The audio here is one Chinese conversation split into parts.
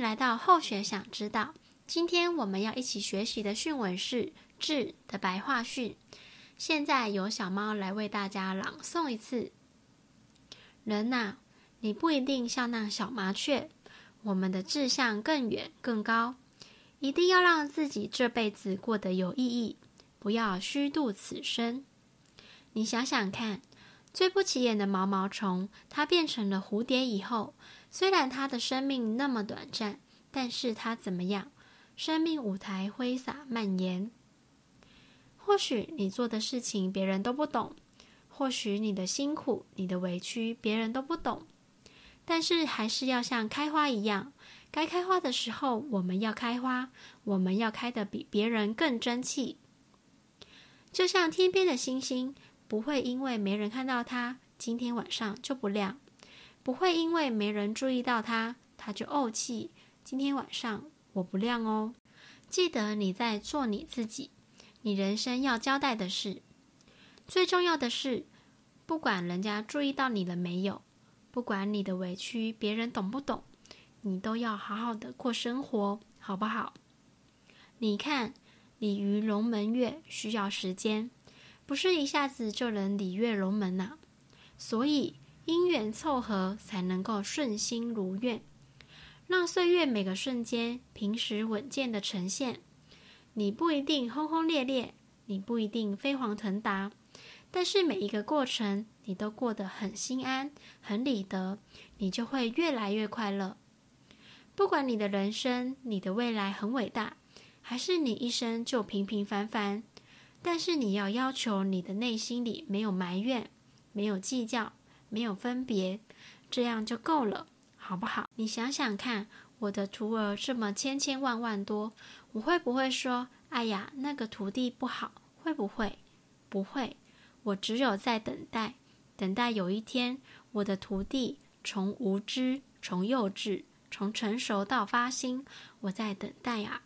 来到后学想知道。今天我们要一起学习的训文是“志”的白话训。现在由小猫来为大家朗诵一次。人呐，你不一定像那小麻雀，我们的志向更远更高，一定要让自己这辈子过得有意义，不要虚度此生。你想想看。最不起眼的毛毛虫，它变成了蝴蝶以后，虽然他的生命那么短暂，但是他怎么样？生命舞台挥洒蔓延。或许你做的事情别人都不懂，或许你的辛苦、你的委屈别人都不懂，但是还是要像开花一样，该开花的时候我们要开花，我们要开得比别人更争气。就像天边的星星。不会因为没人看到它，今天晚上就不亮；不会因为没人注意到它，它就怄气。今天晚上我不亮哦。记得你在做你自己，你人生要交代的事。最重要的是，不管人家注意到你了没有，不管你的委屈别人懂不懂，你都要好好的过生活，好不好？你看，鲤鱼龙门月需要时间。不是一下子就能鲤跃龙门呐、啊，所以因缘凑合才能够顺心如愿，让岁月每个瞬间平实稳健的呈现。你不一定轰轰烈烈，你不一定飞黄腾达，但是每一个过程你都过得很心安、很理得，你就会越来越快乐。不管你的人生、你的未来很伟大，还是你一生就平平凡凡。但是你要要求你的内心里没有埋怨，没有计较，没有分别，这样就够了，好不好？你想想看，我的徒儿这么千千万万多，我会不会说，哎呀，那个徒弟不好？会不会？不会。我只有在等待，等待有一天，我的徒弟从无知，从幼稚，从成熟到发心，我在等待啊。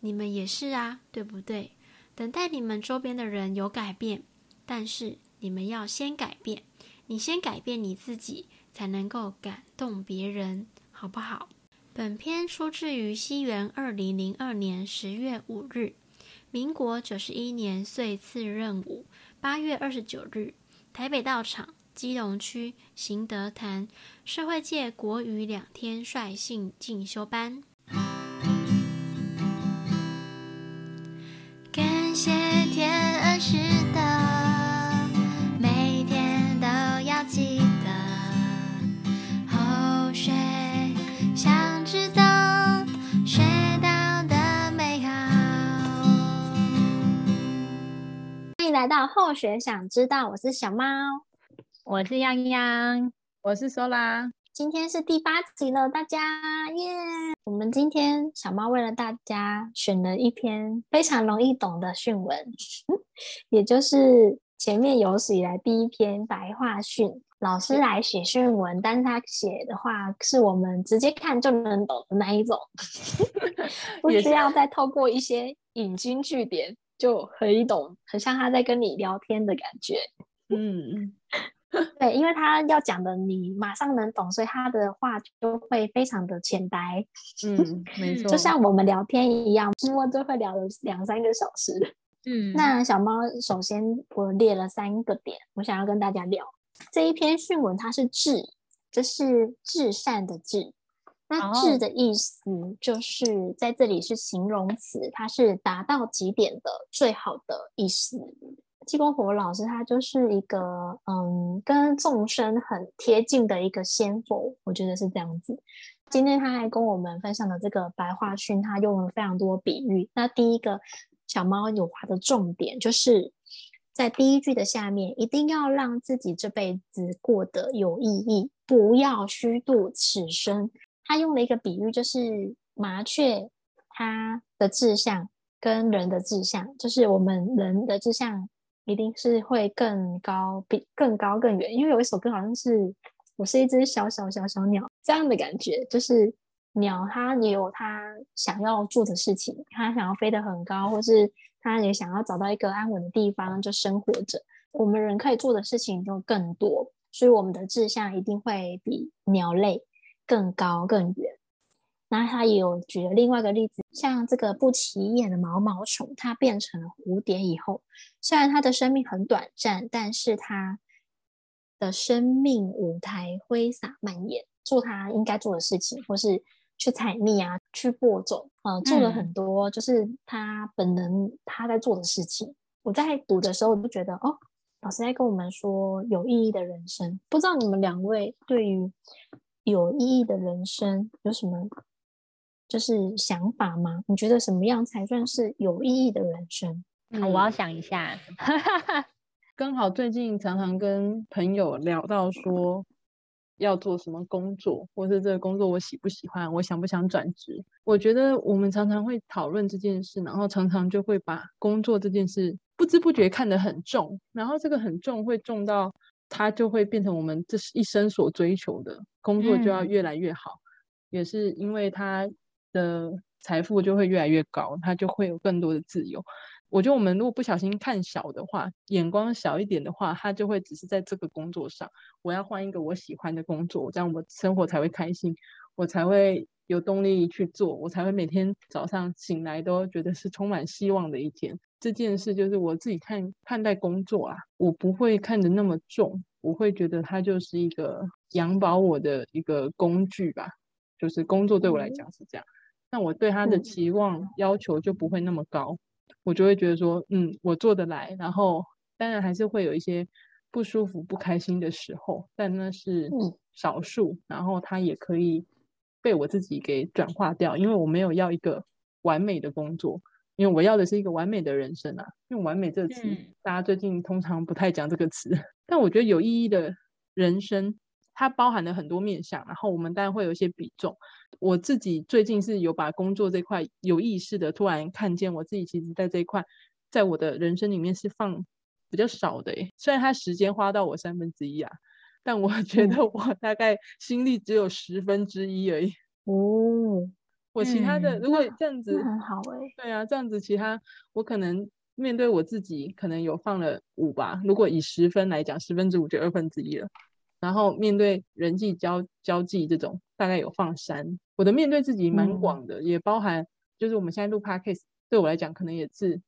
你们也是啊，对不对？等待你们周边的人有改变，但是你们要先改变，你先改变你自己，才能够感动别人，好不好？本篇出自于西元二零零二年十月五日，民国九十一年岁次壬午八月二十九日，台北道场基隆区行德坛社会界国语两天率性进修班。来到后学想知道，我是小猫，我是泱泱，我是说啦。今天是第八集了，大家耶！Yeah! 我们今天小猫为了大家选了一篇非常容易懂的训文，也就是前面有史以来第一篇白话训。老师来写训文，但是他写的话是我们直接看就能懂的那一种，不需要再透过一些引经据典。就很懂，很像他在跟你聊天的感觉。嗯，对，因为他要讲的你马上能懂，所以他的话就会非常的浅白。嗯，没错，就像我们聊天一样，默默就会聊了两三个小时。嗯，那小猫首先我列了三个点，我想要跟大家聊这一篇训文，它是至，这是至善的至。那至的意思就是在这里是形容词，它是达到极点的最好的意思。济公活佛老师他就是一个嗯，跟众生很贴近的一个仙佛，我觉得是这样子。今天他还跟我们分享的这个白话训，他用了非常多比喻。那第一个小猫有话的重点，就是在第一句的下面，一定要让自己这辈子过得有意义，不要虚度此生。他用了一个比喻，就是麻雀，它的志向跟人的志向，就是我们人的志向一定是会更高，比更高更远。因为有一首歌好像是“我是一只小小小小鸟”这样的感觉，就是鸟它也有它想要做的事情，它想要飞得很高，或是它也想要找到一个安稳的地方就生活着。我们人可以做的事情就更多，所以我们的志向一定会比鸟类。更高更远，那他也有举了另外一个例子，像这个不起眼的毛毛虫，它变成了蝴蝶以后，虽然它的生命很短暂，但是它的生命舞台挥洒蔓延，做它应该做的事情，或是去采蜜啊，去播种，呃，做了很多就是它本能它在做的事情。嗯、我在读的时候，我就觉得哦，老师在跟我们说有意义的人生。不知道你们两位对于有意义的人生有什么？就是想法吗？你觉得什么样才算是有意义的人生？嗯，我要想一下。刚好最近常常跟朋友聊到说要做什么工作，或是这个工作我喜不喜欢，我想不想转职？我觉得我们常常会讨论这件事，然后常常就会把工作这件事不知不觉看得很重，然后这个很重会重到它就会变成我们这一生所追求的工作就要越来越好，嗯，也是因为他。的财富就会越来越高，他就会有更多的自由。我觉得我们如果不小心看小的话，眼光小一点的话，他就会只是在这个工作上，我要换一个我喜欢的工作，这样我生活才会开心，我才会有动力去做，我才会每天早上醒来都觉得是充满希望的一天。这件事就是我自己看看待工作啊，我不会看得那么重，我会觉得它就是一个养饱我的一个工具吧，就是工作对我来讲是这样。那我对他的期望要求就不会那么高，嗯，我就会觉得说，嗯，我做得来。然后当然还是会有一些不舒服、不开心的时候，但那是少数。然后他也可以被我自己给转化掉，因为我没有要一个完美的工作，因为我要的是一个完美的人生啊。用“完美”这个词，嗯，大家最近通常不太讲这个词，但我觉得有意义的人生。它包含了很多面向，然后我们当然会有一些比重。我自己最近是有把工作这块有意识的突然看见，我自己其实在这一块，在我的人生里面是放比较少的。虽然它时间花到我三分之一啊，但我觉得我大概心力只有十分之一而已。哦，我其他的、嗯、如果这样子很好哎。对啊，这样子其他我可能面对我自己，可能有放了五吧。如果以十分来讲，十分之五就二分之一了。然后面对人际交交际这种，大概有放三。我的面对自己蛮广的，嗯，也包含就是我们现在录 podcast，对我来讲可能也是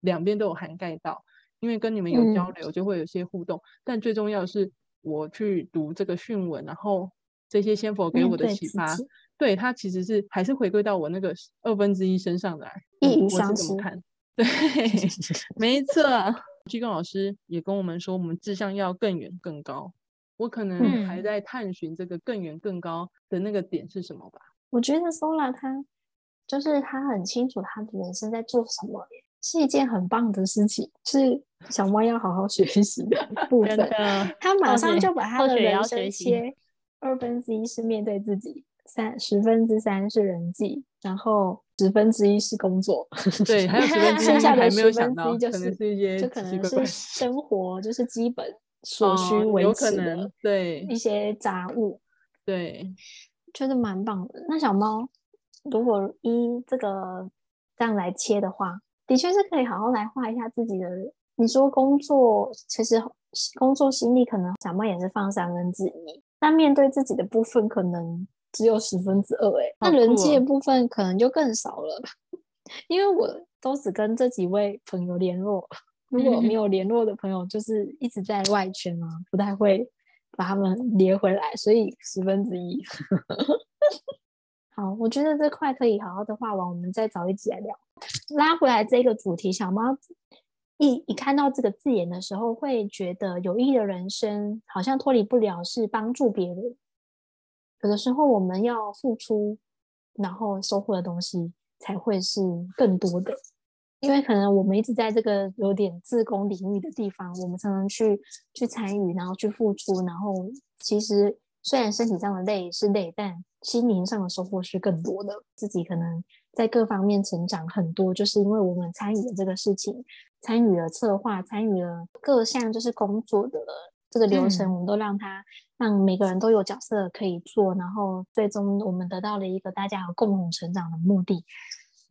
两边都有涵盖到，因为跟你们有交流，就会有些互动，嗯。但最重要的是我去读这个训文，然后这些先佛给我的启发，对它其实是还是回归到我那个二分之一身上来。一语相识，对，没错。鞠躬老师也跟我们说，我们志向要更远更高。我可能还在探寻这个更远更高的那个点是什么吧。我觉得 Sola 他就是他很清楚他的人生在做什么，是一件很棒的事情，是小猫要好好学习的部分。他马上就把他的人生切二分之一是面对自己，三十分之三是人际，然后十分之一是工作。对，还有十分之一剩下的十分之一就是可能是一些就可能是生活，就是基本。所需维持的对一些杂物，对，觉 得蛮棒的。那小猫，如果依这个这样来切的话，的确是可以好好来画一下自己的。你说工作，其实工作心力可能小猫也是放三分之一，那面对自己的部分可能只有十分之二。哎，那人际的部分可能就更少了，因为我都只跟这几位朋友联络。如果没有联络的朋友，就是一直在外圈啊，不太会把他们连回来，所以十分之一。好，我觉得这块可以好好的画完，我们再找一集来聊。拉回来这个主题，小猫一一看到这个字眼的时候，会觉得有意义的人生好像脱离不了是帮助别人。有的时候我们要付出，然后收获的东西才会是更多的。因为可能我们一直在这个有点自工领域的地方，我们常常去去参与，然后去付出，然后其实虽然身体上的累是累，但心灵上的收获是更多的。自己可能在各方面成长很多，就是因为我们参与了这个事情，参与了策划，参与了各项就是工作的这个流程，我们都让他让每个人都有角色可以做，然后最终我们得到了一个大家有共同成长的目的。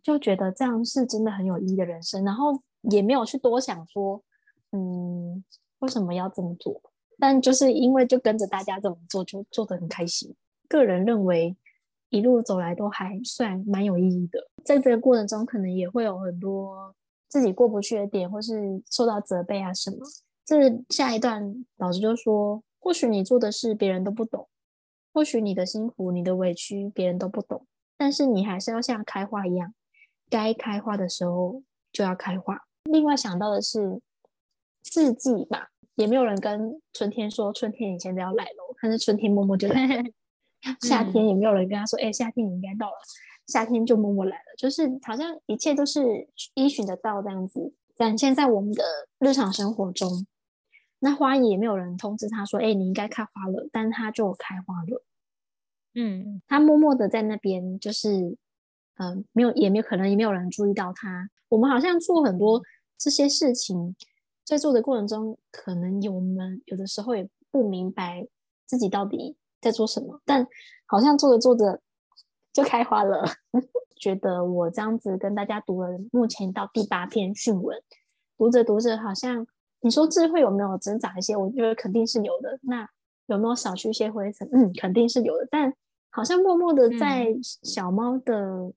就觉得这样是真的很有意义的人生，然后也没有去多想说，嗯，为什么要这么做？但就是因为就跟着大家这么做，就做得很开心。个人认为，一路走来都还算蛮有意义的。在这个过程中，可能也会有很多自己过不去的点，或是受到责备啊什么。这下一段老师就说，或许你做的事别人都不懂，或许你的辛苦、你的委屈别人都不懂，但是你还是要像开花一样，该开花的时候就要开花。另外想到的是四季吧。也没有人跟春天说春天你现在要来了，但是春天默默就 来了。夏天也没有人跟他说，哎、嗯欸，夏天你应该到了，夏天就默默来了。就是好像一切都是依循的到这样子展现在我们的日常生活中。那花也没有人通知他说，哎、欸，你应该开花了，但他就开花了。嗯，他默默的在那边，就是嗯、呃，没有，也没有可能也没有人注意到他。我们好像做很多这些事情。在做的过程中，可能有我们有的时候也不明白自己到底在做什么，但好像做着做着就开花了。觉得我这样子跟大家读了目前到第八篇训文，读着读着，好像你说智慧有没有增长一些？我觉得肯定是有的。那有没有少去一些灰尘？嗯，肯定是有的。但好像默默的在小猫的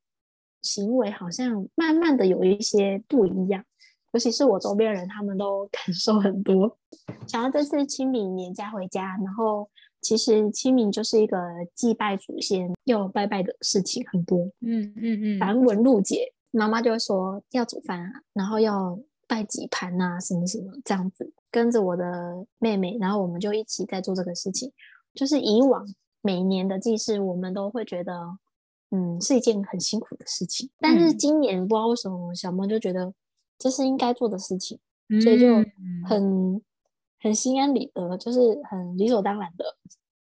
行为，好像慢慢的有一些不一样。尤其是我周边人，他们都 感受很多。想到这次清明年假回家，然后其实清明就是一个祭拜祖先、要拜拜的事情很多。嗯嗯嗯，繁文露节，妈妈就会说要煮饭啊，然后要拜几盘啊，什么什么这样子。跟着我的妹妹，然后我们就一起在做这个事情。就是以往每年的祭祀，我们都会觉得，嗯，是一件很辛苦的事情。但是今年不知道为什么，小猫就觉得。这是应该做的事情，所以就很、嗯、很心安理得，就是很理所当然的，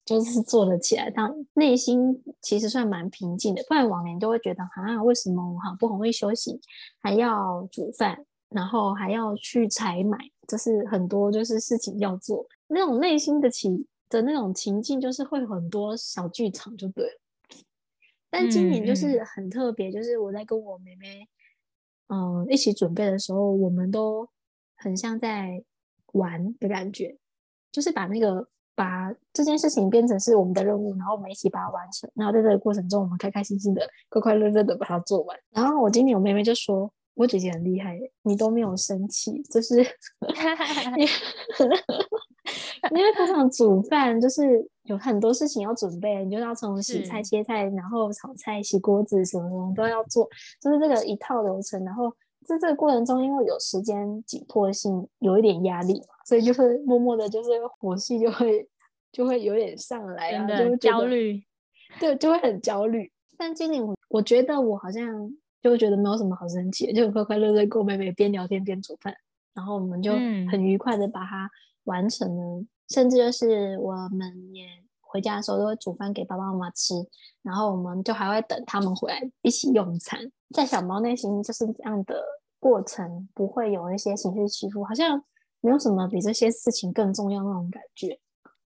就是做了起来。但内心其实算蛮平静的，不然往年都会觉得啊，为什么我好不容易休息，还要煮饭，然后还要去采买，就是很多就是事情要做，那种内心的情的那种情境，就是会很多小剧场就对了。但今年就是很特别，嗯、就是我在跟我妹妹。嗯，一起准备的时候，我们都很像在玩的感觉，就是把那个把这件事情变成是我们的任务，然后我们一起把它完成。然后在这个过程中，我们开开心心的、快快乐乐的把它做完。然后我今天我妹妹就说：“我姐姐很厉害，你都没有生气，就是。” 因为通常煮饭就是有很多事情要准备，你就要从洗菜、切菜，然后炒菜、洗锅子什么什么都要做，就是这个一套流程。然后在这个过程中，因为有时间紧迫性，有一点压力嘛，所以就会默默的，就是火气就会就会有点上来啊，就会焦虑，对，就会很焦虑。但今年我我觉得我好像就会觉得没有什么好生气，就快快乐乐跟我妹妹边聊天边煮饭，然后我们就很愉快的把它完成了。嗯甚至就是我们也回家的时候都会煮饭给爸爸妈妈吃，然后我们就还会等他们回来一起用餐。在小猫内心就是这样的过程，不会有一些情绪起伏，好像没有什么比这些事情更重要那种感觉。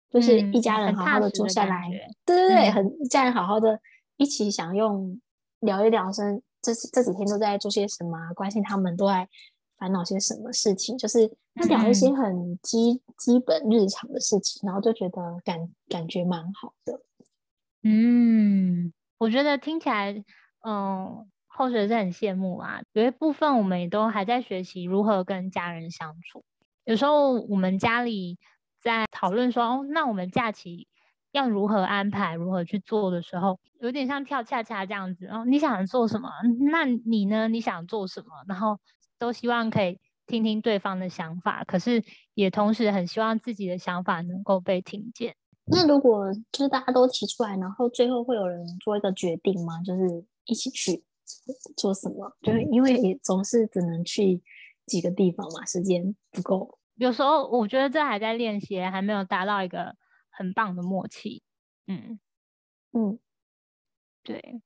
就是一家人好好的坐下来，嗯、对对对，很一家人好好的一起享用，聊一聊，生这这几天都在做些什么，关心他们都在烦恼些什么事情，就是他聊一些很基、嗯、基本日常的事情，然后就觉得感感觉蛮好的。嗯，我觉得听起来，嗯，后学是很羡慕啊。有一部分我们也都还在学习如何跟家人相处。有时候我们家里在讨论说，哦，那我们假期要如何安排、如何去做的时候，有点像跳恰恰这样子。哦，你想做什么？那你呢？你想做什么？然后。都希望可以听听对方的想法，可是也同时很希望自己的想法能够被听见。那如果就是大家都提出来，然后最后会有人做一个决定吗？就是一起去做什么？就是因为也总是只能去几个地方嘛，时间不够。有时候我觉得这还在练习，还没有达到一个很棒的默契。嗯嗯，对。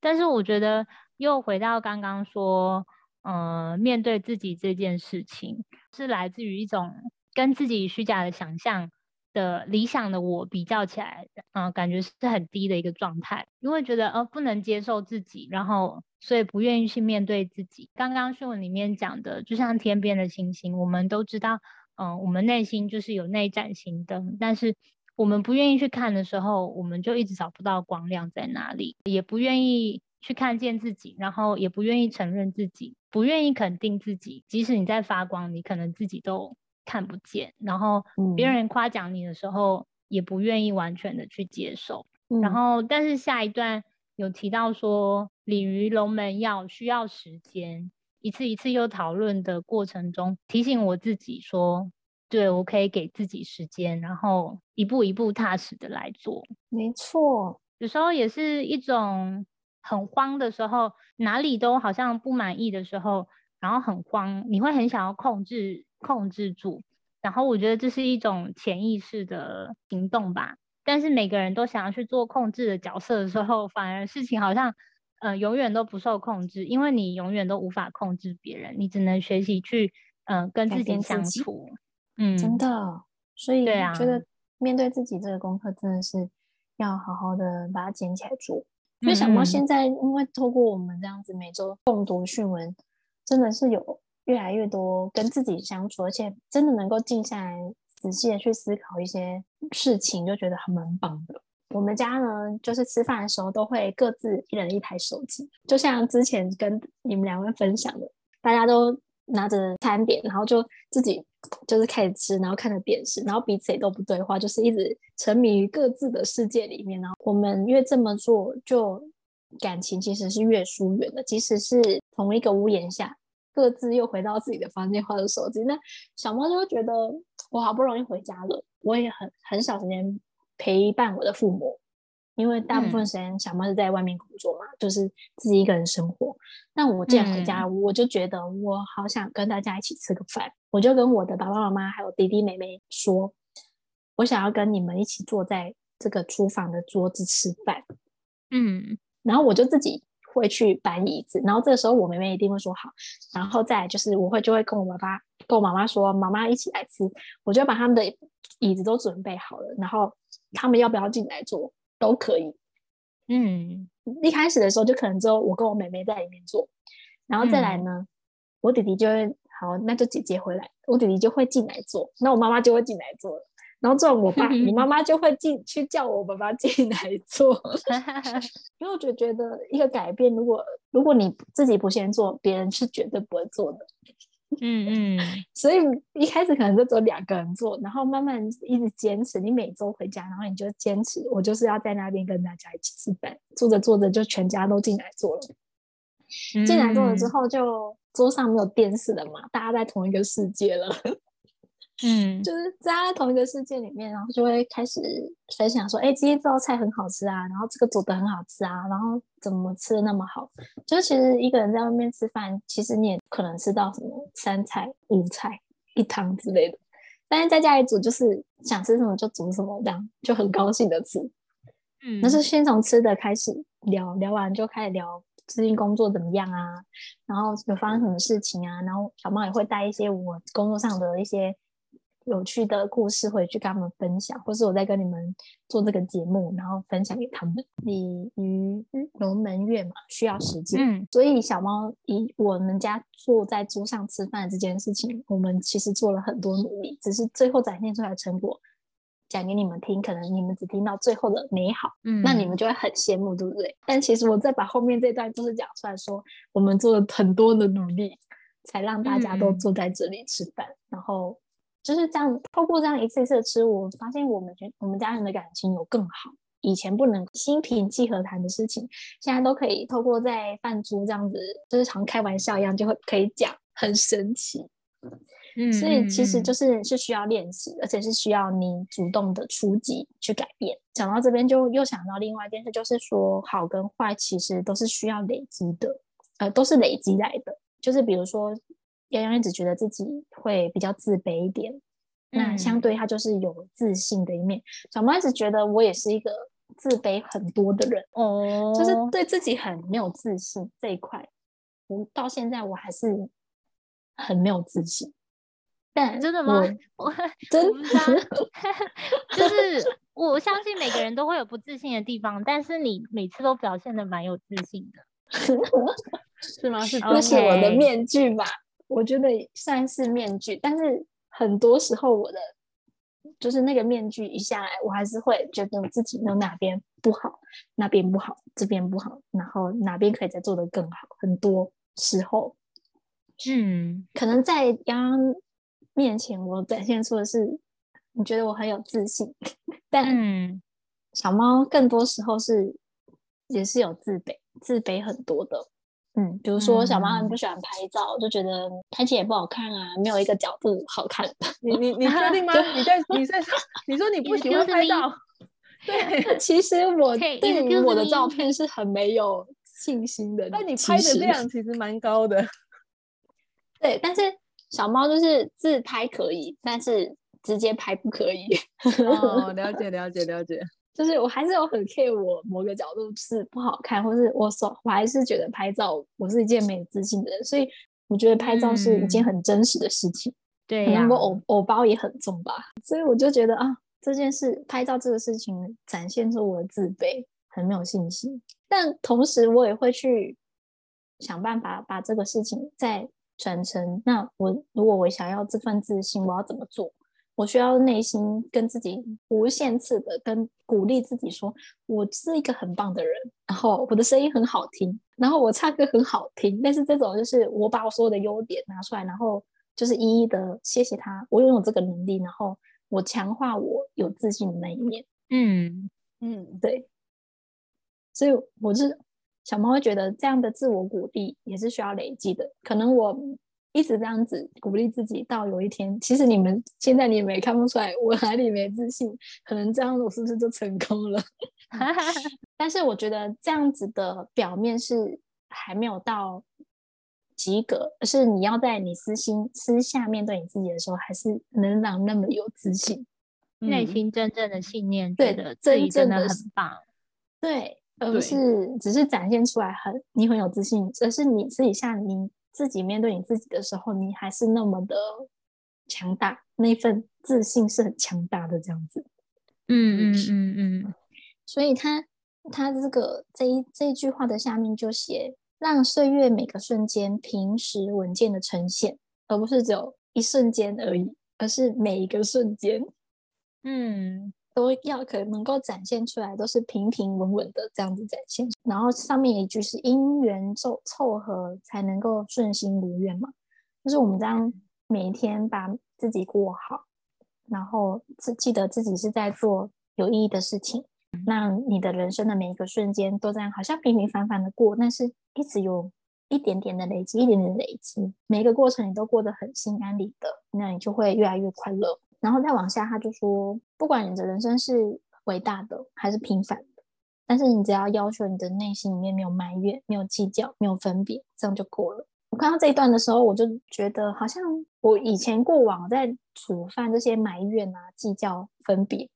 但是我觉得又回到刚刚说。嗯、面对自己这件事情，是来自于一种跟自己虚假的想象的理想的我比较起来，嗯、感觉是很低的一个状态，因为觉得呃不能接受自己，然后所以不愿意去面对自己。刚刚训文里面讲的，就像天边的星星，我们都知道，嗯、我们内心就是有那一盏星灯，但是我们不愿意去看的时候，我们就一直找不到光亮在哪里，也不愿意去看见自己，然后也不愿意承认自己，不愿意肯定自己。即使你在发光，你可能自己都看不见。然后别人夸奖你的时候，也不愿意完全的去接受。嗯、然后，但是下一段有提到说，鲤鱼龙门要需要时间，一次一次又讨论的过程中，提醒我自己说。对，我可以给自己时间，然后一步一步踏实的来做。没错，有时候也是一种很慌的时候，哪里都好像不满意的时候，然后很慌，你会很想要控制、控制住。然后我觉得这是一种潜意识的行动吧。但是每个人都想要去做控制的角色的时候，反而事情好像呃永远都不受控制，因为你永远都无法控制别人，你只能学习去嗯、呃、跟自己相处。嗯，真的，所以我觉得面对自己这个功课真的是要好好的把它捡起来做。因为想到现在因为透过我们这样子每周共读讯文，真的是有越来越多跟自己相处，而且真的能够静下来仔细的去思考一些事情，就觉得还蛮棒的。我们家呢，就是吃饭的时候都会各自一人一台手机，就像之前跟你们两位分享的，大家都拿着餐点，然后就自己。就是开始吃，然后看着电视，然后彼此也都不对话，就是一直沉迷于各自的世界里面。然后我们越这么做，就感情其实是越疏远的。即使是同一个屋檐下，各自又回到自己的房间，滑着手机，那小猫就会觉得我好不容易回家了，我也很很少时间陪伴我的父母。因为大部分时间小猫是在外面工作嘛，嗯、就是自己一个人生活。那我既然回家，嗯、我就觉得我好想跟大家一起吃个饭。我就跟我的爸爸妈妈还有弟弟妹妹说，我想要跟你们一起坐在这个厨房的桌子吃饭。嗯，然后我就自己会去搬椅子，然后这个时候我妹妹一定会说好。然后再来就是我会就会跟我爸爸跟我妈妈说，妈妈一起来吃。我就把他们的椅子都准备好了，然后他们要不要进来坐？都可以，嗯，一开始的时候就可能只有我跟我妹妹在里面做，然后再来呢，嗯、我弟弟就会好，那就姐姐回来，我弟弟就会进来做，那我妈妈就会进来做了，然后这种我爸，你妈妈就会进去叫我爸爸进来做，因为我就觉得一个改变，如果如果你自己不先做，别人是绝对不会做的。嗯嗯，所以一开始可能就只有两个人做，然后慢慢一直坚持。你每周回家，然后你就坚持，我就是要在那边跟大家一起吃饭。做着做着，就全家都进来做了。进来做了之后，就桌上没有电视了嘛，大家在同一个世界了。嗯，就是在同一个世界里面，然后就会开始分享说：“哎，今天这道菜很好吃啊，然后这个煮的很好吃啊，然后怎么吃的那么好？”就是其实一个人在外面吃饭，其实你也可能吃到什么三菜、五菜、一汤之类的，但是在家里煮就是想吃什么就煮什么，这样就很高兴的吃。嗯，那是先从吃的开始聊，聊完就开始聊最近工作怎么样啊，然后有发生什么事情啊，然后小猫也会带一些我工作上的一些。有趣的故事回去跟他们分享，或是我在跟你们做这个节目，然后分享给他们。鲤鱼龙门月嘛，需要时间，嗯，所以小猫以我们家坐在桌上吃饭这件事情，我们其实做了很多努力，只是最后展现出来的成果讲给你们听，可能你们只听到最后的美好，嗯，那你们就会很羡慕，对不对？但其实我再把后面这段故事讲出来说，我们做了很多的努力，才让大家都坐在这里吃饭，嗯，然后。就是这样，透过这样一次一次的吃，我发现我们觉我们家人的感情有更好。以前不能心平气和谈的事情，现在都可以透过在饭桌这样子，就是常开玩笑一样，就会可以讲，很神奇。嗯，所以其实就是是需要练习，而且是需要你主动的出击去改变。讲到这边，就又想到另外一件事，就是说好跟坏其实都是需要累积的，呃，都是累积来的。就是比如说。洋洋一直觉得自己会比较自卑一点，嗯、那相对他就是有自信的一面。小猫一直觉得我也是一个自卑很多的人，哦，就是对自己很没有自信这一块，我到现在我还是很没有自信。但真的吗？我 真的，就是我相信每个人都会有不自信的地方，但是你每次都表现的蛮有自信的，是吗？是这是我的面具吧？我觉得算是面具，但是很多时候我的就是那个面具一下来，我还是会觉得自己有哪边不好，那边不好，这边不好，然后哪边可以再做得更好。很多时候，嗯，可能在刚刚面前，我展现出的是你觉得我很有自信，但小猫更多时候是也是有自卑，自卑很多的。嗯，比如说小猫很不喜欢拍照，嗯、就觉得拍起来也不好看啊，没有一个角度好看。你你你确定吗？你在 你在说你说你不喜欢拍照？对，其实我对于我的照片是很没有信心的。但你拍的量其实蛮高的。对，但是小猫就是自拍可以，但是直接拍不可以。哦，了解了解了解。就是我还是有很 care 我某个角度是不好看，或是我手我还是觉得拍照我是一件没有自信的人，所以我觉得拍照是一件很真实的事情。对、嗯，可能我偶偶包也很重吧，所以我就觉得啊，这件事拍照这个事情展现出我的自卑，很没有信心。但同时我也会去想办法把这个事情再传承。那我如果我想要这份自信，我要怎么做？我需要内心跟自己无限次的跟鼓励自己说，我是一个很棒的人，然后我的声音很好听，然后我唱歌很好听。但是这种就是我把我所有的优点拿出来，然后就是一一的谢谢他，我拥有这个能力，然后我强化我有自信的那一面。嗯嗯，对。所以我是小猫会觉得这样的自我鼓励也是需要累积的，可能我。一直这样子鼓励自己，到有一天，其实你们现在你们也看不出来我哪里没自信，可能这样我是不是就成功了？但是我觉得这样子的表面是还没有到及格，而是你要在你私心私下面对你自己的时候，还是能让那么有自信，内心真正的信念，对的，真正的很棒，对，而不是只是展现出来很你很有自信，而是你私底下你。自己面对你自己的时候，你还是那么的强大，那份自信是很强大的，这样子。嗯嗯嗯嗯。所以他他这个这一这一句话的下面就写：让岁月每个瞬间平实稳健的呈现，而不是只有一瞬间而已，而是每一个瞬间。嗯。都要可能够展现出来，都是平平稳稳的这样子展现。然后上面一句是因缘凑凑合才能够顺心如愿嘛，就是我们这样每一天把自己过好，然后记记得自己是在做有意义的事情，那你的人生的每一个瞬间都这样，好像平平凡凡的过，但是一直有一点点的累积，一点点累积，每一个过程你都过得很心安理得，那你就会越来越快乐。然后再往下，他就说，不管你的人生是伟大的还是平凡的，但是你只要要求你的内心里面没有埋怨、没有计较、没有分别，这样就够了。我看到这一段的时候，我就觉得好像我以前过往在触犯这些埋怨啊、计较、分别，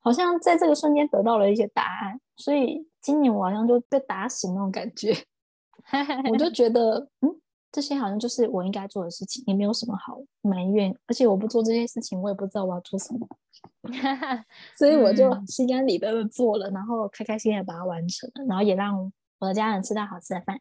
好像在这个瞬间得到了一些答案。所以今年我好像就被打醒那种感觉，我就觉得，嗯。这些好像就是我应该做的事情，也没有什么好埋怨。而且我不做这些事情，我也不知道我要做什么，所以我就心安理得的做了，然后开开心心的把它完成了，然后也让我的家人吃到好吃的饭，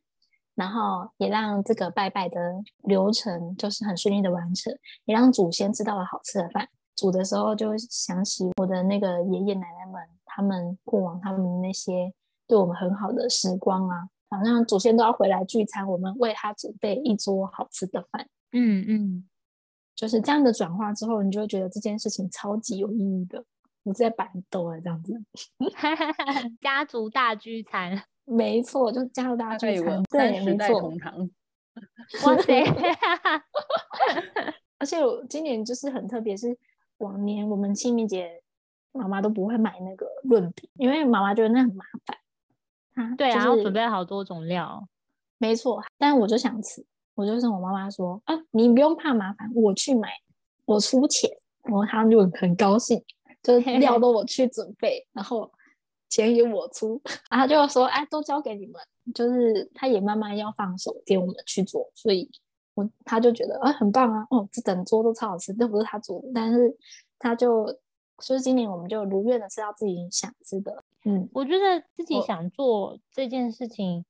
然后也让这个拜拜的流程就是很顺利的完成，也让祖先吃到了好吃的饭。煮的时候就想起我的那个爷爷奶奶们，他们过往他们那些对我们很好的时光啊。好像祖先都要回来聚餐，我们为他准备一桌好吃的饭。嗯嗯，就是这样的转化之后，你就会觉得这件事情超级有意义的。我在板豆啊，这样子，家族大聚餐，没错，就是家族大聚餐，对，没错。同堂，哇塞！而且我今年就是很特别，是往年我们清明节妈妈都不会买那个润饼，因为妈妈觉得那很麻烦。对啊，就是、然后准备好多种料，没错。但我就想吃，我就跟我妈妈说：“啊，你不用怕麻烦，我去买，我出钱。”然后他们就很高兴，就是料都我去准备，然后钱也我出。然后就说：“哎，都交给你们。”就是他也慢慢要放手给我们去做，所以我他就觉得啊，很棒啊，哦，这整桌都超好吃，都不是他做的，但是他就所以今年我们就如愿的吃到自己想吃的。嗯，我觉得自己想做这件事情，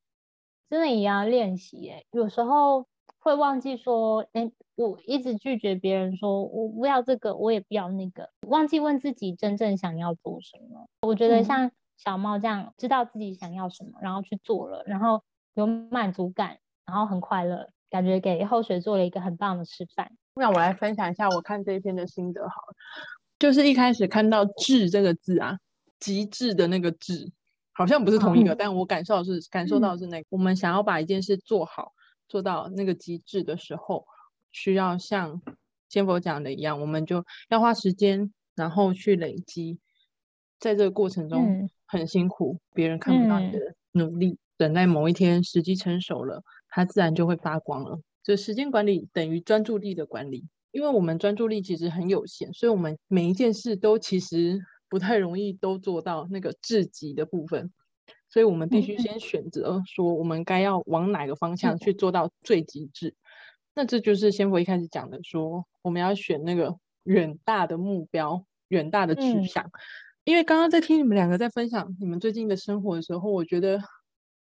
真的也要练习。耶，有时候会忘记说，哎，我一直拒绝别人说，我不要这个，我也不要那个，忘记问自己真正想要做什么。我觉得像小猫这样，知道自己想要什么，然后去做了，然后有满足感，然后很快乐，感觉给后学做了一个很棒的示范。那我来分享一下我看这一篇的心得好了，就是一开始看到“致”这个字啊，极致的那个“致”，好像不是同一个，嗯、但我感受是感受到是那个，嗯、我们想要把一件事做好。做到那个极致的时候，需要像先佛讲的一样，我们就要花时间，然后去累积，在这个过程中很辛苦，嗯、别人看不到你的努力，嗯、等待某一天时机成熟了，它自然就会发光了。就时间管理等于专注力的管理，因为我们专注力其实很有限，所以我们每一件事都其实不太容易都做到那个至极的部分。所以我们必须先选择说，我们该要往哪个方向去做到最极致。那这就是先佛一开始讲的，说我们要选那个远大的目标、远大的志向。因为刚刚在听你们两个在分享你们最近的生活的时候，我觉得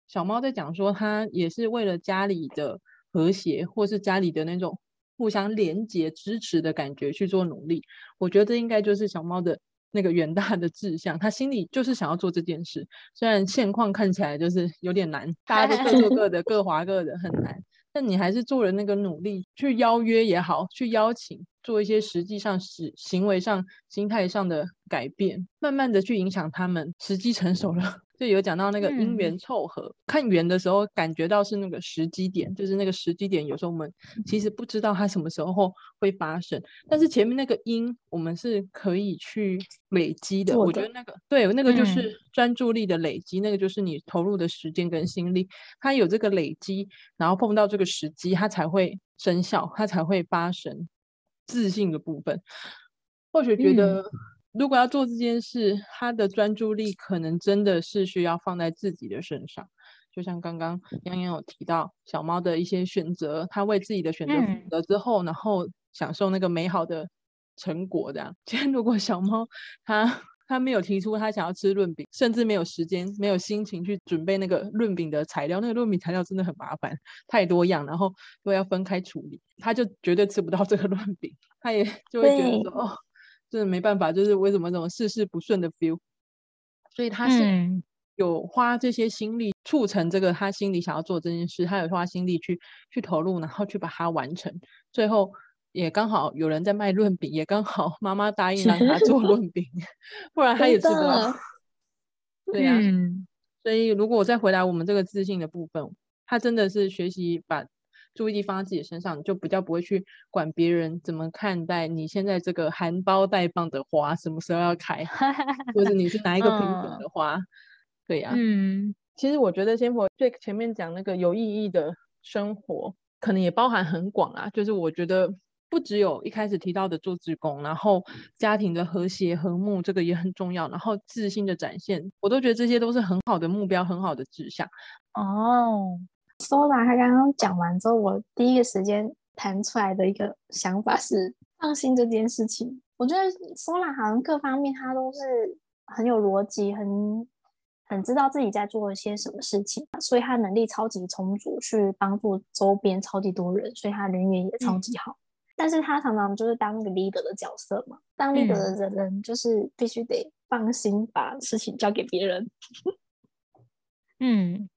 小猫在讲说，他也是为了家里的和谐，或是家里的那种互相连接、支持的感觉去做努力。我觉得这应该就是小猫的。那个远大的志向，他心里就是想要做这件事。虽然现况看起来就是有点难，大家都各做各的，各 划各的，很难。但你还是做了那个努力，去邀约也好，去邀请，做一些实际上行行为上、心态上的改变，慢慢的去影响他们。时机成熟了。就有讲到那个因缘凑合，嗯、看缘的时候感觉到是那个时机点，就是那个时机点，有时候我们其实不知道它什么时候会发生，但是前面那个因我们是可以去累积的。的我觉得那个对，那个就是专注力的累积，嗯、那个就是你投入的时间跟心力，它有这个累积，然后碰到这个时机，它才会生效，它才会发生自信的部分。或许觉得。嗯如果要做这件事，他的专注力可能真的是需要放在自己的身上。就像刚刚洋洋有提到小猫的一些选择，他为自己的选择负责之后，嗯、然后享受那个美好的成果。这样，今天如果小猫他他没有提出他想要吃润饼，甚至没有时间、没有心情去准备那个润饼的材料，那个润饼材料真的很麻烦，太多样，然后都要分开处理，他就绝对吃不到这个润饼。他也就会觉得说，哦。真的没办法，就是为什么这种事事不顺的 feel，所以他是有花这些心力促成这个他心里想要做这件事，他有花心力去去投入，然后去把它完成。最后也刚好有人在卖润饼，也刚好 妈妈答应让他 做润饼，不然他也吃不到。对呀，所以如果我再回答我们这个自信的部分，他真的是学习把。注意力放在自己身上，就比较不会去管别人怎么看待你现在这个含苞待放的花什么时候要开，或者你是 哪一个品种的花，嗯、对呀、啊。嗯，其实我觉得先佛最前面讲那个有意义的生活，可能也包含很广啊。就是我觉得不只有一开始提到的做志工，然后家庭的和谐和睦这个也很重要，然后自信的展现，我都觉得这些都是很好的目标，很好的志向。哦。Sola 他刚刚讲完之后，我第一个时间弹出来的一个想法是放心这件事情。我觉得 Sola 好像各方面他都是很有逻辑，很很知道自己在做一些什么事情，所以他能力超级充足，去帮助周边超级多人，所以他人缘也超级好。嗯、但是他常常就是当那个 leader 的角色嘛，当 leader 的人就是必须得放心把事情交给别人。嗯。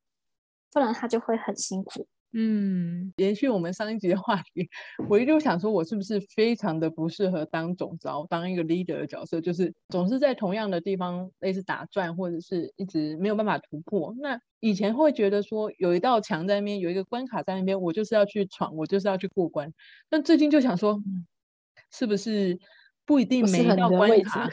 不然他就会很辛苦。嗯，延续我们上一集的话题，我一直想说，我是不是非常的不适合当总招，当一个 leader 的角色，就是总是在同样的地方类似打转，或者是一直没有办法突破。那以前会觉得说，有一道墙在那边，有一个关卡在那边，我就是要去闯，我就是要去过关。但最近就想说，是不是不一定每一道关卡？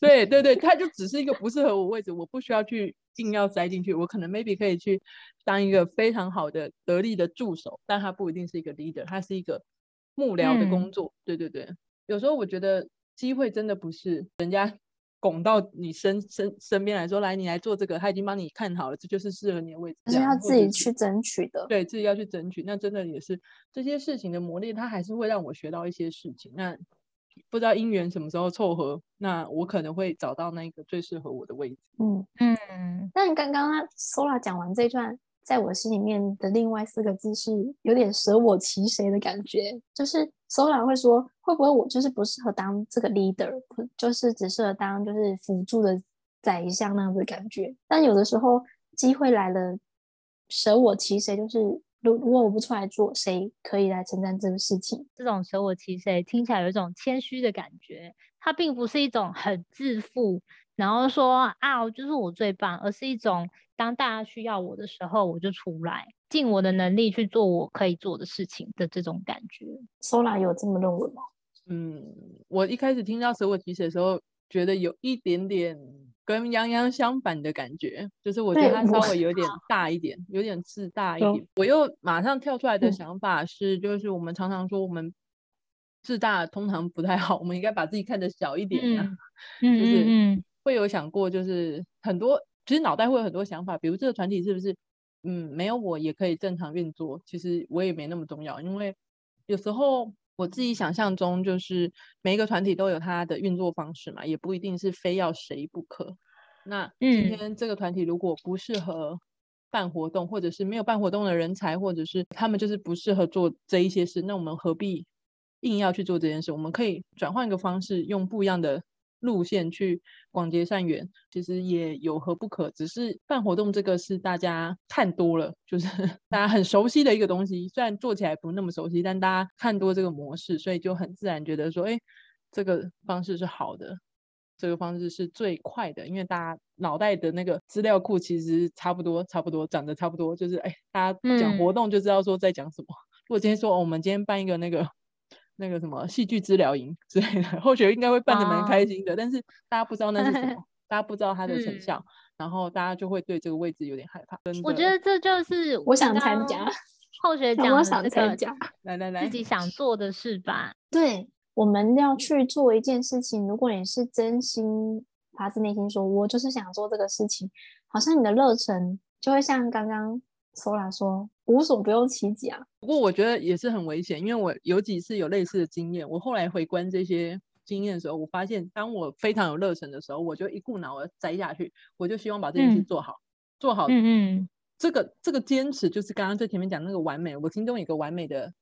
对对对，它就只是一个不适合我位置，我不需要去。硬要塞进去，我可能 maybe 可以去当一个非常好的得力的助手，但它不一定是一个 leader，它是一个幕僚的工作。嗯、对对对，有时候我觉得机会真的不是人家 拱到你身身身边来说，来你来做这个，他已经帮你看好了，这就是适合你的位置，是要自己去争取的。对，自己要去争取，那真的也是这些事情的磨练，它还是会让我学到一些事情。那。不知道姻缘什么时候凑合，那我可能会找到那个最适合我的位置。嗯嗯。那你刚刚 Sola 讲完这段，在我心里面的另外四个字是有点舍我其谁的感觉，就是 Sola 会说，会不会我就是不适合当这个 leader，就是只适合当就是辅助的宰相那样的感觉。但有的时候机会来了，舍我其谁，就是如如果我不出来做，谁可以来承担这个事情？这种舍我其谁听起来有一种谦虚的感觉，它并不是一种很自负。然后说啊，就是我最棒，而是一种当大家需要我的时候，我就出来，尽我的能力去做我可以做的事情的这种感觉。Sola 有这么认为吗？嗯，我一开始听到舍我其谁的时候，觉得有一点点跟洋洋相反的感觉，就是我觉得他稍微有点大一点，有点自大一点。我又马上跳出来的想法是，就是我们常常说我们自大通常不太好，我们应该把自己看得小一点呀、啊。嗯，就是嗯。会有想过，就是很多，其实脑袋会有很多想法，比如这个团体是不是，嗯，没有我也可以正常运作，其实我也没那么重要，因为有时候我自己想象中，就是每一个团体都有它的运作方式嘛，也不一定是非要谁不可。那今天这个团体如果不适合办活动，或者是没有办活动的人才，或者是他们就是不适合做这一些事，那我们何必硬要去做这件事？我们可以转换一个方式，用不一样的。路线去广结善缘，其实也有何不可？只是办活动这个是大家看多了，就是 大家很熟悉的一个东西。虽然做起来不那么熟悉，但大家看多这个模式，所以就很自然觉得说，哎，这个方式是好的，这个方式是最快的。因为大家脑袋的那个资料库其实差不多，差不多长得差不多，就是哎，大家讲活动就知道说在讲什么。嗯、如果今天说、哦、我们今天办一个那个。那个什么戏剧治疗营之类的，或许应该会办的蛮开心的，啊，但是大家不知道那是什么，大家不知道它的成效，嗯，然后大家就会对这个位置有点害怕。我觉得这就是我想参加，后学讲我想参加，来来来，自己想做的事吧。对，我们要去做一件事情，如果你是真心发自内心说，我就是想做这个事情，好像你的热忱就会像刚刚 Sola 说。无所不用其极啊！不过我觉得也是很危险，因为我有几次有类似的经验。我后来回观这些经验的时候，我发现当我非常有热忱的时候，我就一股脑的栽下去，我就希望把这件事做好，嗯、做好。嗯嗯。这个这个坚持就是刚刚最前面讲那个完美，我心中有个完美的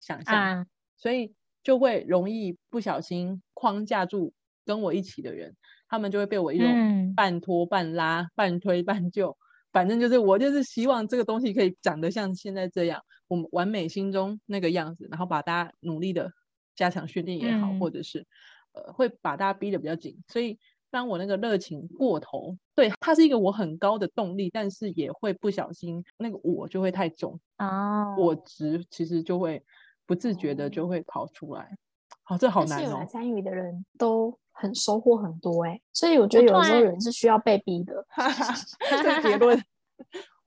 想象，啊、所以就会容易不小心框架住跟我一起的人，他们就会被我一种半拖半拉、嗯、半推半就。反正就是我就是希望这个东西可以长得像现在这样，我们完美心中那个样子，然后把大家努力的加强训练也好，嗯、或者是呃会把大家逼得比较紧。所以当我那个热情过头，对，它是一个我很高的动力，但是也会不小心那个我就会太重啊，我值其实就会不自觉的就会跑出来。好、哦，这好难哦。来参与的人都。很收获很多哎、欸，所以我觉得有时候人是需要被逼的。这个结论，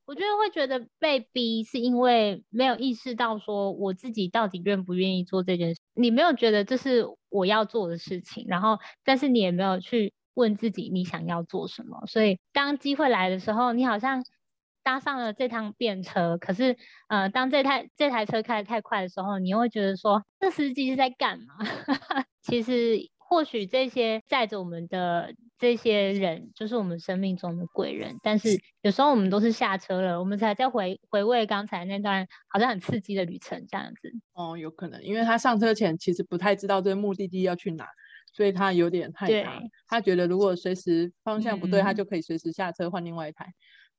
我觉得会觉得被逼是因为没有意识到说我自己到底愿不愿意做这件事。你没有觉得这是我要做的事情，然后但是你也没有去问自己你想要做什么。所以当机会来的时候，你好像搭上了这趟便车，可是呃，当这台这台车开得太快的时候，你又会觉得说这司机是在干嘛？其实。或许这些载着我们的这些人，就是我们生命中的贵人。但是有时候我们都是下车了，我们才在回回味刚才那段好像很刺激的旅程这样子。哦，有可能，因为他上车前其实不太知道这个目的地要去哪，所以他有点害怕。他觉得如果随时方向不对，嗯、他就可以随时下车换另外一台。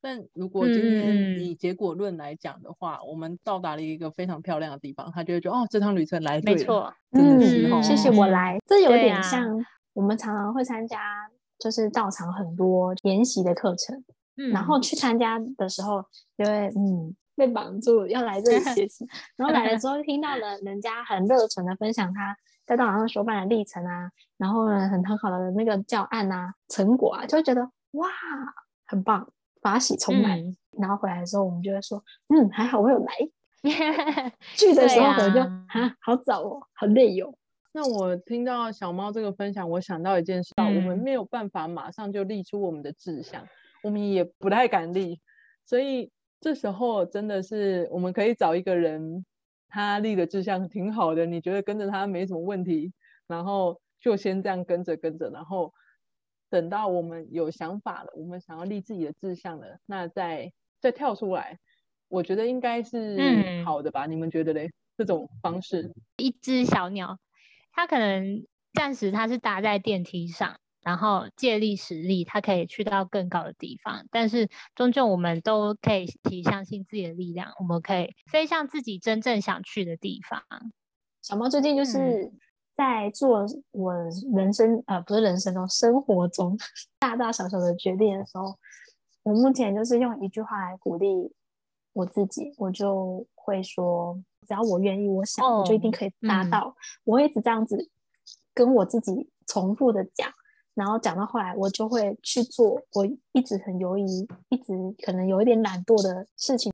但如果今天以结果论来讲的话，嗯，我们到达了一个非常漂亮的地方，他就会觉得哦，这趟旅程来对了，没错，真的是，嗯，谢谢我来。这有点像我们常常会参加，就是到场很多研习的课程，嗯，然后去参加的时候，就会嗯被绑住要来这里学习，然后来了之后听到了人家很热忱的分享他在道场上修办的历程啊，然后呢很很好的那个教案啊成果啊，就会觉得哇很棒。法喜充满、嗯，然后回来的时候，我们就会说：“嗯，还好我有来。”去的时候可能就啊，啊，好早哦，好累哟、哦。那我听到小猫这个分享，我想到一件事、嗯，我们没有办法马上就立出我们的志向，我们也不太敢立，所以这时候真的是我们可以找一个人，他立的志向挺好的，你觉得跟着他没什么问题，然后就先这样跟着跟着，然后。等到我们有想法了，我们想要立自己的志向了，那再再跳出来，我觉得应该是好的吧？嗯、你们觉得嘞？这种方式，一只小鸟，它可能暂时它是搭在电梯上，然后借力使力，它可以去到更高的地方。但是终究我们都可以提相信自己的力量，我们可以飞向自己真正想去的地方。小猫最近就是在做我人生、嗯、呃，不是人生中，生活中大大小小的决定的时候，我目前就是用一句话来鼓励我自己，我就会说。只要我愿意，我想，我就一定可以达到。Oh, 我会一直这样子跟我自己重复的讲，然后讲到后来，我就会去做。我一直很犹豫，一直可能有一点懒惰的事情。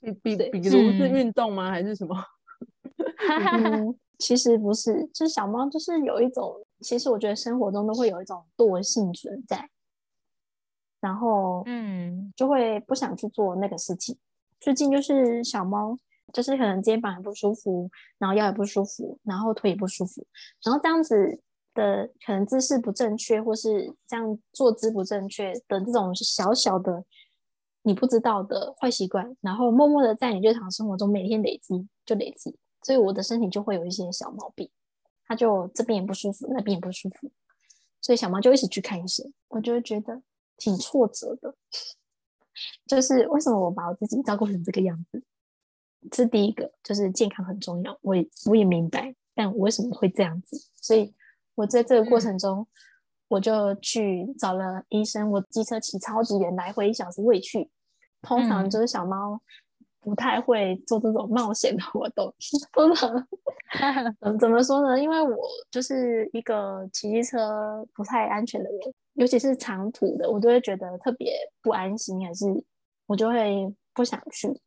比比比如是运动吗？嗯、还是什么？嗯，其实不是，就是小猫，就是有一种，其实我觉得生活中都会有一种惰性存在，然后嗯，就会不想去做那个事情。最近就是小猫。就是可能肩膀很不舒服，然后腰也不舒服，然后腿也不舒服，然后这样子的可能姿势不正确，或是这样坐姿不正确的这种小小的你不知道的坏习惯，然后默默的在你日常生活中每天累积就累积，所以我的身体就会有一些小毛病，它就这边也不舒服，那边也不舒服，所以小猫就一直去看医生，我就会觉得挺挫折的，就是为什么我把我自己照顾成这个样子？这是第一个，就是健康很重要。我也我也明白，但我为什么会这样子？所以我在这个过程中，嗯、我就去找了医生。我机车骑超级远，来回一小时，未去。通常就是小猫不太会做这种冒险的活动。通常怎么怎么说呢？因为我就是一个骑机车不太安全的人，尤其是长途的，我都会觉得特别不安心，还是我就会不想去。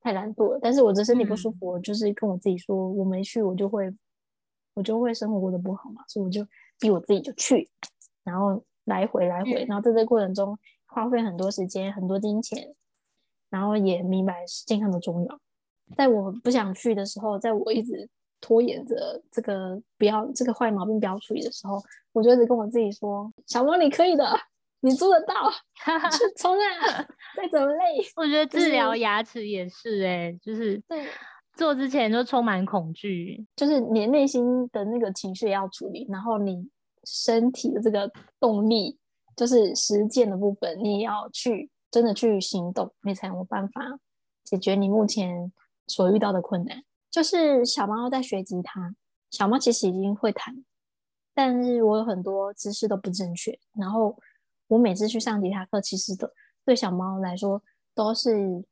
太懒惰了，但是我这身体不舒服，我、嗯、就是跟我自己说，我没去，我就会，我就会生活过得不好嘛，所以我就逼我自己就去，然后来回来回，嗯、然后在这个过程中花费很多时间、很多金钱，然后也明白健康的重要。在我不想去的时候，在我一直拖延着这个不要这个坏毛病不要处理的时候，我就一直跟我自己说：“小猫，你可以的。”你做得到，去冲啊！再怎么累，我觉得治疗牙齿也是哎、欸，就是对做之前就充满恐惧，就是你内心的那个情绪要处理，然后你身体的这个动力，就是实践的部分，你也要去真的去行动，你才有办法解决你目前所遇到的困难。就是小猫在学吉他，小猫其实已经会弹，但是我有很多姿势都不正确，然后。我每次去上吉他课，其实都对小猫来说都是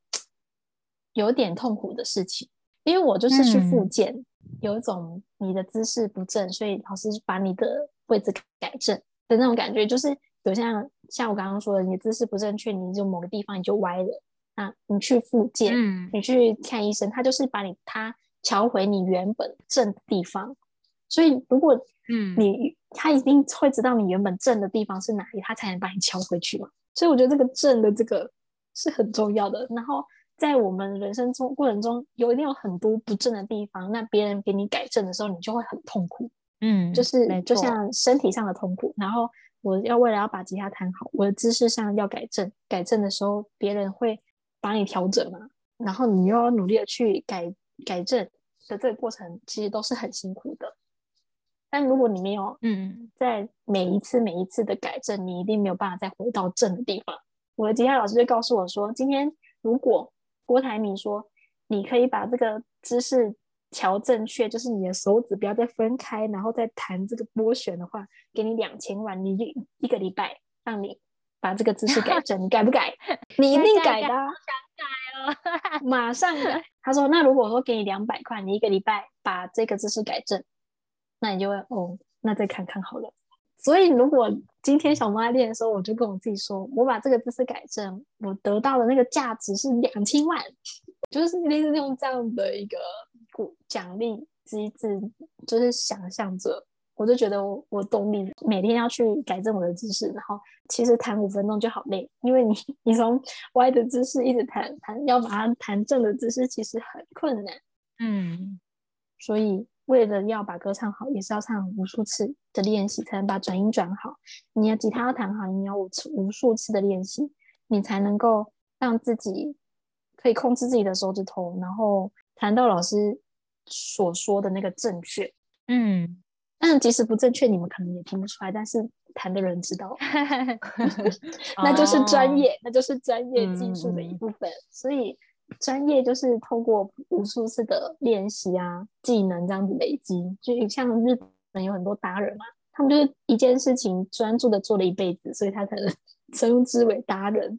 有点痛苦的事情，因为我就是去复健，嗯、有一种你的姿势不正，所以老师把你的位置改正的那种感觉，就是有像像我刚刚说的，你姿势不正确，你就某个地方你就歪了，那你去复健，嗯、你去看医生，他就是把你他调回你原本正的地方，所以如果嗯你。他一定会知道你原本正的地方是哪里，他才能把你敲回去嘛。所以我觉得这个正的这个是很重要的。然后在我们人生中过程中，有一定有很多不正的地方，那别人给你改正的时候，你就会很痛苦。嗯，就是就像身体上的痛苦。然后我要为了要把吉他弹好，我的姿势上要改正，改正的时候别人会把你调整嘛。然后你又要努力的去改改正的这个过程，其实都是很辛苦的。但如果你没有，嗯，在每一次每一次的改正，你一定没有办法再回到正的地方。我的吉他老师就告诉我说，今天如果郭台铭说你可以把这个姿势调正确，就是你的手指不要再分开，然后再弹这个拨弦的话，给你两千万，你一一个礼拜让你把这个姿势改正，你改不改？你一定改的，啊，想改哦，马上改。他说，那如果说给你两百块，你一个礼拜把这个姿势改正。那你就会哦，那再看看好了。所以如果今天小猫练的时候，我就跟我自己说，我把这个姿势改正，我得到的那个价值是两千万，就是类似用这样的一个鼓奖励机制，就是想象着，我就觉得我，我动力每天要去改正我的姿势，然后其实弹五分钟就好累，因为你 你从歪的姿势一直弹弹，要把它弹正的姿势其实很困难，嗯，所以。为了要把歌唱好，也是要唱无数次的练习，才能把转音转好。你要吉他要弹好，你要无无数次的练习，你才能够让自己可以控制自己的手指头，然后弹到老师所说的那个正确。嗯，但即使不正确，你们可能也听不出来，但是弹的人知道，那就是专业，哦、那就是专业技术的一部分。嗯、所以专业就是通过无数次的练习啊，技能这样子累积，就像日本有很多达人嘛，他们就是一件事情专注的做了一辈子，所以他才能 称之为达人。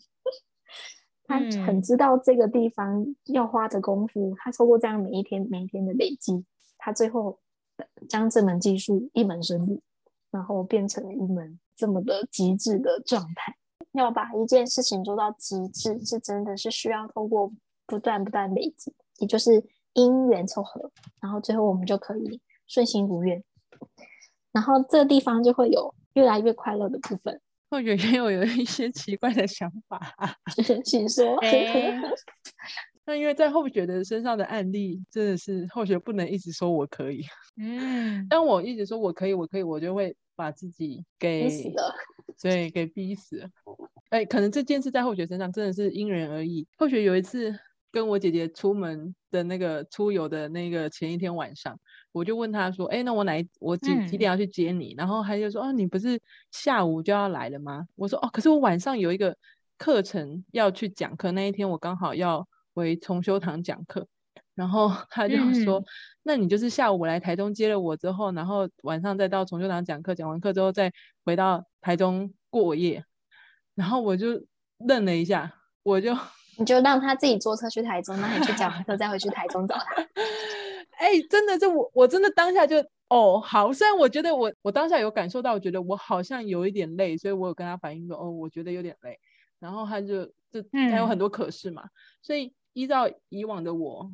他很知道这个地方要花的功夫，他透过这样每一天每一天的累积，他最后将这门技术一门深入，然后变成一门这么的极致的状态。要把一件事情做到极致，是真的是需要透过不断不断累积，也就是因缘凑合，然后最后我们就可以顺心如愿，然后这个地方就会有越来越快乐的部分。或许也有有一些奇怪的想法，请说。那因为在后学的身上的案例，真的是后学不能一直说我可以。嗯，当我一直说我可以，我可以，我就会把自己给逼死了，对，给逼死了。哎，可能这件事在后学身上真的是因人而异。后学有一次。跟我姐姐出门的那个出游的那个前一天晚上，我就问她说：“哎，那我哪我几几点要去接你？”嗯、然后她就说：“哦，你不是下午就要来了吗？”我说：“哦，可是我晚上有一个课程要去讲课，那一天我刚好要回重修堂讲课。”然后 她就说：“嗯、那你就是下午来台中接了我之后，然后晚上再到重修堂讲课，讲完课之后再回到台中过夜。”然后我就愣了一下，我就。你就让他自己坐车去台中，那你去讲完课再回去台中找他。哎、欸，真的，就我我真的当下就哦好，虽然我觉得我我当下有感受到，我觉得我好像有一点累，所以我有跟他反映说哦，我觉得有点累。然后他就就他有很多可是嘛，嗯、所以依照以往的我。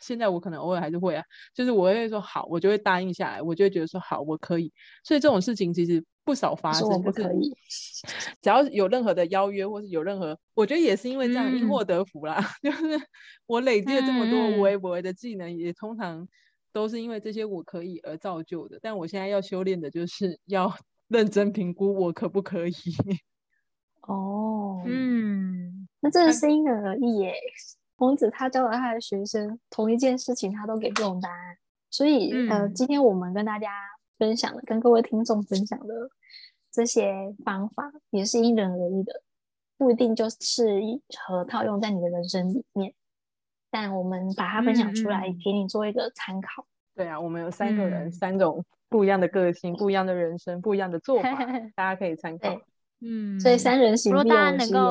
现在我可能偶尔还是会啊，就是我会说好，我就会答应下来，我就会觉得说好，我可以。所以这种事情其实不少发生，我不可以。只要有任何的邀约，或是有任何，我觉得也是因为这样因祸得福啦。嗯、就是我累积了这么多无为不为的技能，嗯、也通常都是因为这些我可以而造就的。但我现在要修炼的就是要 认真评估我可不可以。哦，嗯，那这是因人而异耶。孔子他教了他的学生同一件事情，他都给不同答案。所以，嗯、呃，今天我们跟大家分享的，跟各位听众分享的这些方法，也是因人而异的，不一定就是一合套用在你的人生里面。但我们把它分享出来，给你做一个参考。嗯、对啊，我们有三个人，嗯、三种不一样的个性，不一样的人生，不一样的做法，大家可以参考。嗯，所以三人行必有我师焉。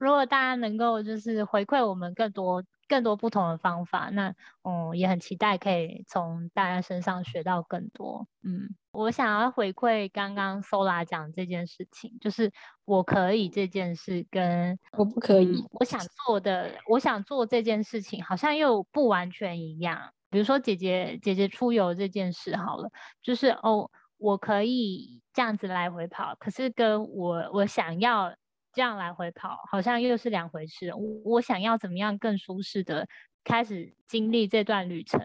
如果大家能够就是回馈我们更多更多不同的方法，那嗯也很期待可以从大家身上学到更多。嗯，我想要回馈刚刚 Sola 讲这件事情，就是我可以这件事跟我不可以，嗯，我想做的，我想做这件事情好像又不完全一样。比如说姐姐姐姐出游这件事好了，就是哦我可以这样子来回跑，可是跟我我想要。这样来回跑，好像又是两回事。我我想要怎么样更舒适的开始经历这段旅程，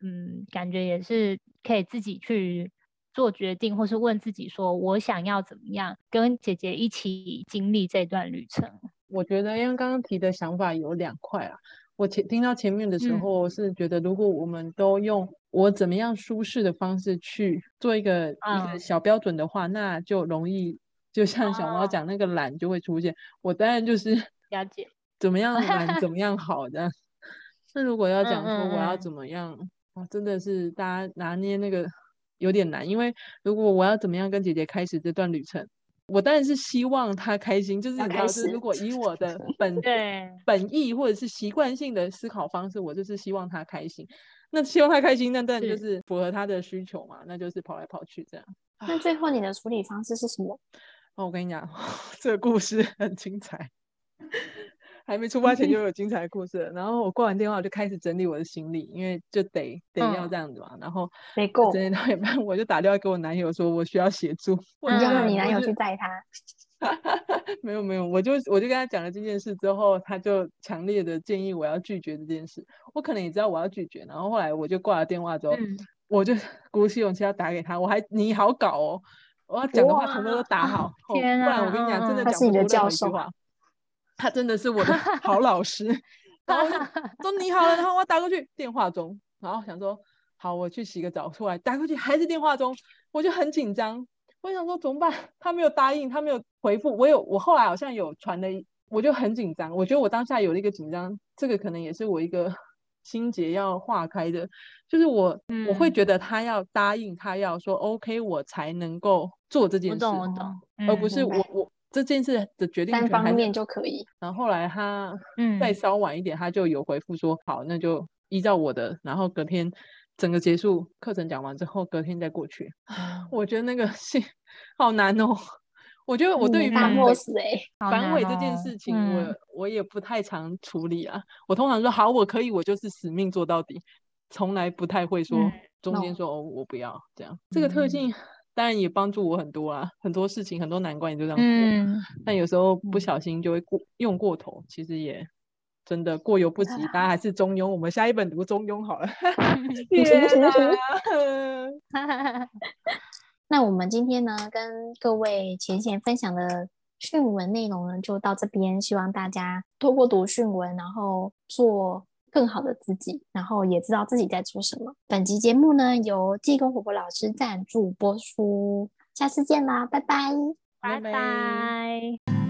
嗯，感觉也是可以自己去做决定，或是问自己说，我想要怎么样跟姐姐一起经历这段旅程。我觉得，因为刚刚提的想法有两块啊。我前听到前面的时候，是觉得如果我们都用我怎么样舒适的方式去做一个、嗯、一个小标准的话，那就容易。就像小猫讲那个懒就会出现，哦、我当然就是了解怎么样懒怎么样 好的。那如果要讲说我要怎么样，嗯嗯嗯真的是大家拿捏那个有点难，因为如果我要怎么样跟姐姐开始这段旅程，我当然是希望她开心，就是你知道，是如果以我的 本对本意或者是习惯性的思考方式，我就是希望她开心。那希望她开心，那当然就是符合她的需求嘛，那就是跑来跑去这样。那最后你的处理方式是什么？哦，我跟你讲，这个故事很精彩，还没出发前就有精彩的故事。然后我挂完电话，我就开始整理我的行李，因为就得得要这样子嘛。嗯、然后没够整理到一半，我就打电话给我男友说，我需要协助。你就让你男友去载他？没有没有，我就我就跟他讲了这件事之后，他就强烈的建议我要拒绝这件事。我可能也知道我要拒绝，然后后来我就挂了电话之后，嗯、我就鼓起勇气要打给他。我还你好搞哦。我要讲的话全部都打好，不然我跟你讲，真的讲不出任何一句话。他真的是我的好老师，然后我 说你好了，然后我打过去，电话中，然后想说好，我去洗个澡出来，打过去还是电话中，我就很紧张，我想说怎么办？他没有答应，他没有回复，我有，我后来好像有传了，我就很紧张，我觉得我当下有了一个紧张，这个可能也是我一个。心结要化开的，就是我，嗯、我会觉得他要答应，他要说 OK，我才能够做这件事，我懂，我懂，而不是我、嗯、我这件事的决定权单方面就可以。然后后来他再稍晚一点，他就有回复说、嗯、好，那就依照我的，然后隔天整个结束课程讲完之后，隔天再过去。我觉得那个 是好难哦。我觉得我对于反悔，反悔这件事情我，我、嗯、我也不太常处理啊。我通常说好，我可以，我就是死命做到底，从来不太会说中间说、嗯、哦，我不要这样。这个特性当然也帮助我很多啊，很多事情很多难关也就这样过。嗯、但有时候不小心就会过用过头，其实也真的过犹不及。大家还是中庸，我们下一本读中庸好了。那我们今天呢，跟各位浅显分享的训文内容呢，就到这边。希望大家透过读训文，然后做更好的自己，然后也知道自己在做什么。本集节目呢，由济公活泼老师赞助播出。下次见啦，拜拜，拜拜。